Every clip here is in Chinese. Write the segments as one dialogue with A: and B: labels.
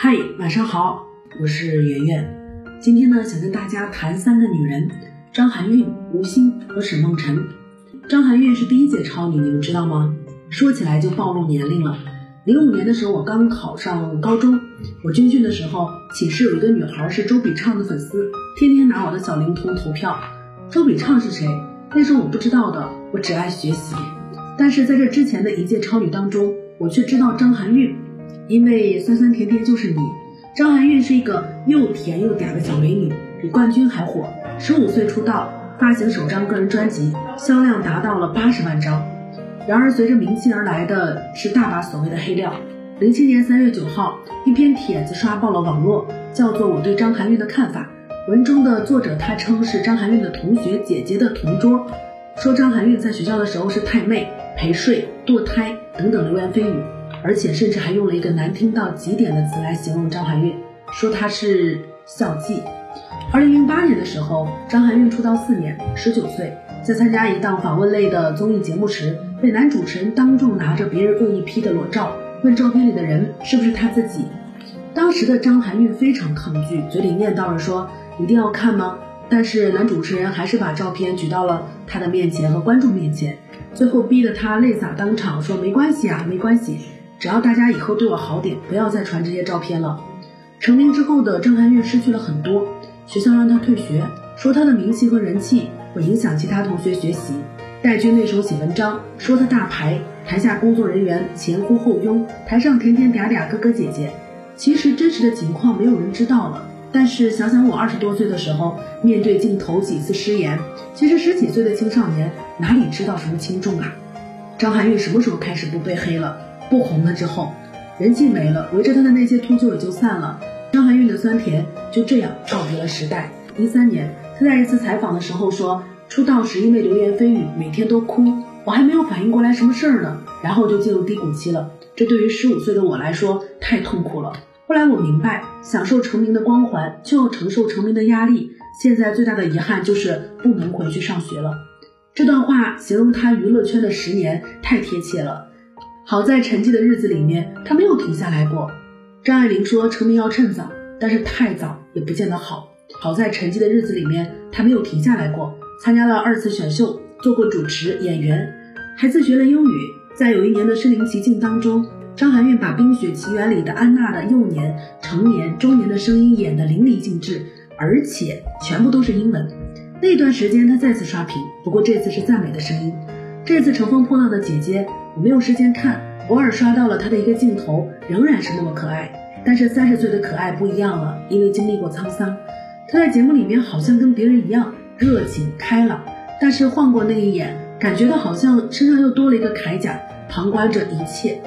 A: 嗨，晚上好，我是圆圆。今天呢，想跟大家谈三个女人：张含韵、吴昕和沈梦辰。张含韵是第一届超女，你们知道吗？说起来就暴露年龄了。零五年的时候，我刚考上高中，我军训的时候，寝室有一个女孩是周笔畅的粉丝，天天拿我的小灵通投票。周笔畅是谁？那是我不知道的，我只爱学习。但是在这之前的一届超女当中，我却知道张含韵。因为酸酸甜甜就是你，张含韵是一个又甜又嗲的小美女，比冠军还火。十五岁出道，发行首张个人专辑，销量达到了八十万张。然而，随着名气而来的是大把所谓的黑料。零七年三月九号，一篇帖子刷爆了网络，叫做《我对张含韵的看法》。文中的作者他称是张含韵的同学姐姐的同桌，说张含韵在学校的时候是太妹、陪睡、堕胎等等流言蜚语。而且甚至还用了一个难听到极点的词来形容张含韵，说她是校妓。二零零八年的时候，张含韵出道四年，十九岁，在参加一档访问类的综艺节目时，被男主持人当众拿着别人恶意 P 的裸照，问照片里的人是不是他自己。当时的张含韵非常抗拒，嘴里念叨着说一定要看吗？但是男主持人还是把照片举到了他的面前和观众面前，最后逼得他泪洒当场，说没关系啊，没关系。只要大家以后对我好点，不要再传这些照片了。成名之后的张含韵失去了很多，学校让她退学，说她的名气和人气会影响其他同学学习。戴军那时候写文章说她大牌，台下工作人员前呼后拥，台上甜甜嗲嗲哥哥姐姐。其实真实的情况没有人知道了。但是想想我二十多岁的时候，面对镜头几次失言，其实十几岁的青少年哪里知道什么轻重啊？张含韵什么时候开始不被黑了？不红了之后，人气没了，围着他的那些秃鹫也就散了。张含韵的酸甜就这样告别了时代。一三年，她在一次采访的时候说，出道时因为流言蜚语，每天都哭，我还没有反应过来什么事儿呢，然后就进入低谷期了。这对于十五岁的我来说太痛苦了。后来我明白，享受成名的光环，就要承受成名的压力。现在最大的遗憾就是不能回去上学了。这段话形容她娱乐圈的十年太贴切了。好在沉寂的日子里面，他没有停下来过。张爱玲说：“成名要趁早，但是太早也不见得好。”好在沉寂的日子里面，他没有停下来过，参加了二次选秀，做过主持、演员，还自学了英语。在有一年的身临其境当中，张含韵把《冰雪奇缘》里的安娜的幼年、成年、中年的声音演得淋漓尽致，而且全部都是英文。那段时间，她再次刷屏，不过这次是赞美的声音。这次乘风破浪的姐姐。我没有时间看，偶尔刷到了她的一个镜头，仍然是那么可爱。但是三十岁的可爱不一样了，因为经历过沧桑。她在节目里面好像跟别人一样热情开朗，但是晃过那一眼，感觉到好像身上又多了一个铠甲，旁观着一切。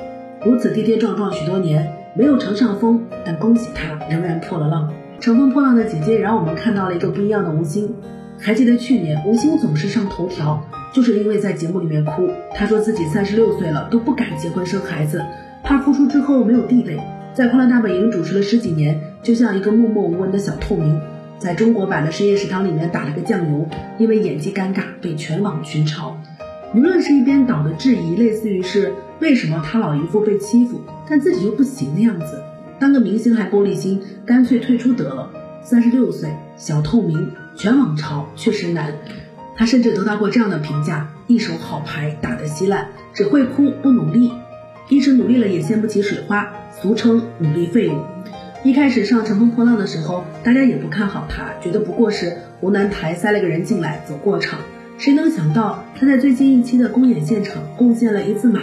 A: 如此跌跌撞撞许多年，没有乘上风，但恭喜她仍然破了浪。乘风破浪的姐姐让我们看到了一个不一样的吴昕。还记得去年吴昕总是上头条。就是因为在节目里面哭，他说自己三十六岁了都不敢结婚生孩子，怕复出之后没有地位。在《快乐大本营》主持了十几年，就像一个默默无闻的小透明，在中国版的深夜食堂里面打了个酱油，因为演技尴尬被全网群嘲。舆论是一边倒的质疑，类似于是为什么他老姨夫被欺负，但自己又不行的样子。当个明星还玻璃心，干脆退出得了。三十六岁小透明，全网嘲确实难。他甚至得到过这样的评价：一手好牌打得稀烂，只会哭不努力，一直努力了也掀不起水花，俗称努力废物。一开始上乘风破浪的时候，大家也不看好他，觉得不过是湖南台塞了个人进来走过场。谁能想到他在最近一期的公演现场贡献了一字马，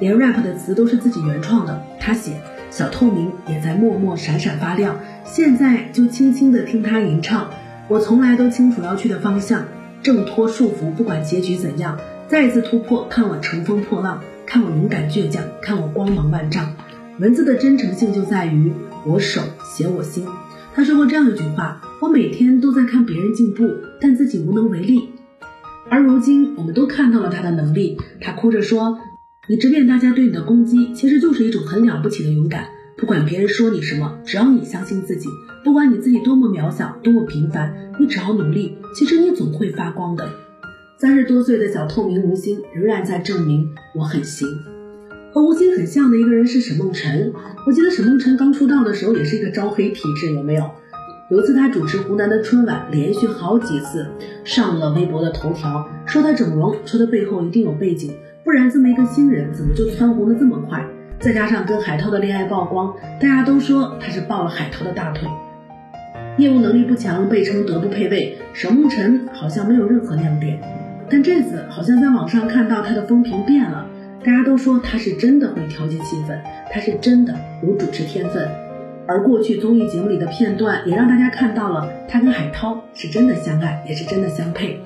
A: 连 rap 的词都是自己原创的。他写小透明也在默默闪闪发亮，现在就轻轻的听他吟唱，我从来都清楚要去的方向。挣脱束缚，不管结局怎样，再一次突破。看我乘风破浪，看我勇敢倔强，看我光芒万丈。文字的真诚性就在于我手写我心。他说过这样一句话：我每天都在看别人进步，但自己无能为力。而如今，我们都看到了他的能力。他哭着说：“你直面大家对你的攻击，其实就是一种很了不起的勇敢。不管别人说你什么，只要你相信自己。”不管你自己多么渺小，多么平凡，你只要努力，其实你总会发光的。三十多岁的小透明吴昕仍然在证明我很行。和吴昕很像的一个人是沈梦辰。我记得沈梦辰刚出道的时候也是一个招黑体质，有没有？有一次他主持湖南的春晚，连续好几次上了微博的头条，说他整容，说他背后一定有背景，不然这么一个新人怎么就蹿红的这么快？再加上跟海涛的恋爱曝光，大家都说他是抱了海涛的大腿。业务能力不强，被称德不配位。沈梦辰好像没有任何亮点，但这次好像在网上看到他的风评变了，大家都说他是真的会调节气氛，他是真的有主持天分。而过去综艺节目里的片段也让大家看到了他跟海涛是真的相爱，也是真的相配。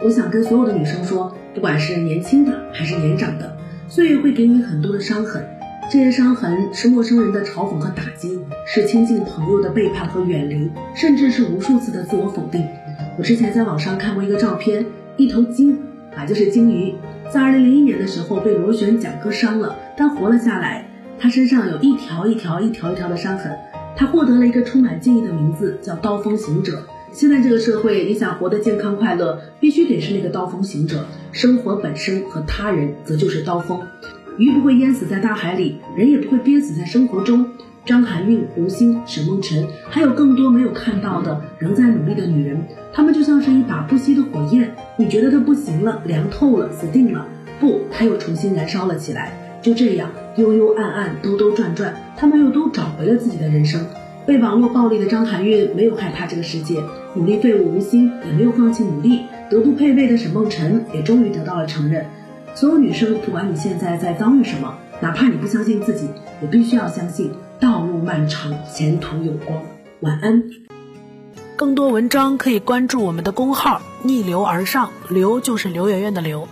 A: 我想跟所有的女生说，不管是年轻的还是年长的，岁月会给你很多的伤痕。这些伤痕是陌生人的嘲讽和打击，是亲近朋友的背叛和远离，甚至是无数次的自我否定。我之前在网上看过一个照片，一头鲸啊，就是鲸鱼，在二零零一年的时候被螺旋桨割伤了，但活了下来。它身上有一条一条、一条一条的伤痕，它获得了一个充满敬意的名字，叫刀锋行者。现在这个社会，你想活得健康快乐，必须得是那个刀锋行者。生活本身和他人，则就是刀锋。鱼不会淹死在大海里，人也不会憋死在生活中。张含韵、吴昕、沈梦辰，还有更多没有看到的仍在努力的女人，她们就像是一把不熄的火焰。你觉得她不行了，凉透了，死定了？不，她又重新燃烧了起来。就这样，幽幽暗暗，兜兜转转，他们又都找回了自己的人生。被网络暴力的张含韵没有害怕这个世界，努力废物吴昕也没有放弃努力，德不配位的沈梦辰也终于得到了承认。所有女生，不管你现在在遭遇什么，哪怕你不相信自己，也必须要相信道路漫长，前途有光。晚安。
B: 更多文章可以关注我们的公号“逆流而上”，刘就是刘媛媛的刘。